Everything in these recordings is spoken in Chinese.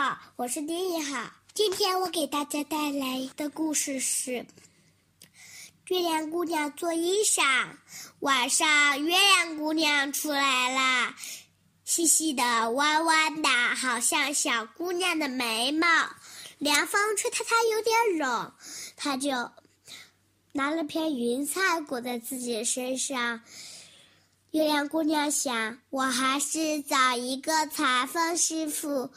好，我是丁一好。今天我给大家带来的故事是《月亮姑娘做衣裳》。晚上，月亮姑娘出来了，细细的、弯弯的，好像小姑娘的眉毛。凉风吹她，她有点冷，她就拿了片云彩裹在自己身上。月亮姑娘想，我还是找一个裁缝师傅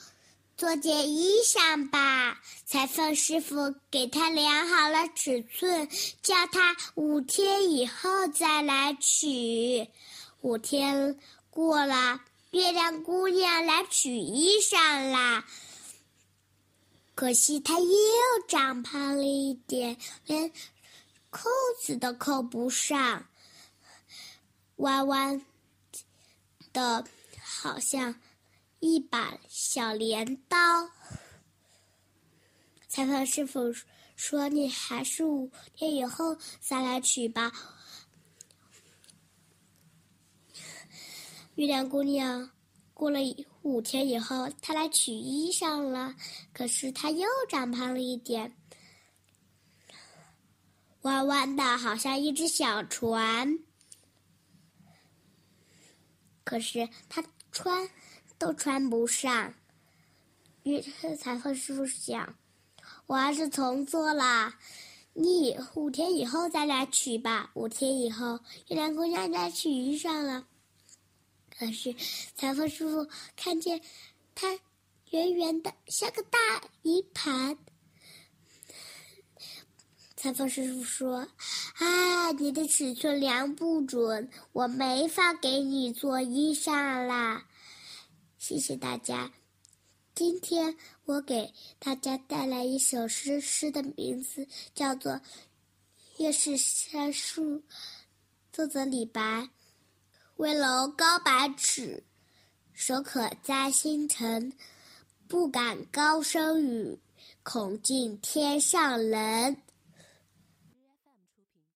做件衣裳吧。裁缝师傅给她量好了尺寸，叫她五天以后再来取。五天过了，月亮姑娘来取衣裳啦。可惜她又长胖了一点，连扣子都扣不上。弯弯的，好像一把小镰刀。裁缝师傅说：“你还是五天以后再来取吧。”月亮姑娘过了五天以后，她来取衣裳了，可是她又长胖了一点，弯弯的，好像一只小船。可是他穿都穿不上。于是裁缝师傅想：“我还是重做了，你五天以后再来取吧。”五天以后，月亮姑娘来取衣裳了。可是裁缝师傅看见它圆圆的，像个大银盘。裁缝师傅说：“啊，你的尺寸量不准，我没法给你做衣裳啦。”谢谢大家。今天我给大家带来一首诗，诗的名字叫做《夜市山树》，作者李白。危楼高百尺，手可摘星辰。不敢高声语，恐惊天上人。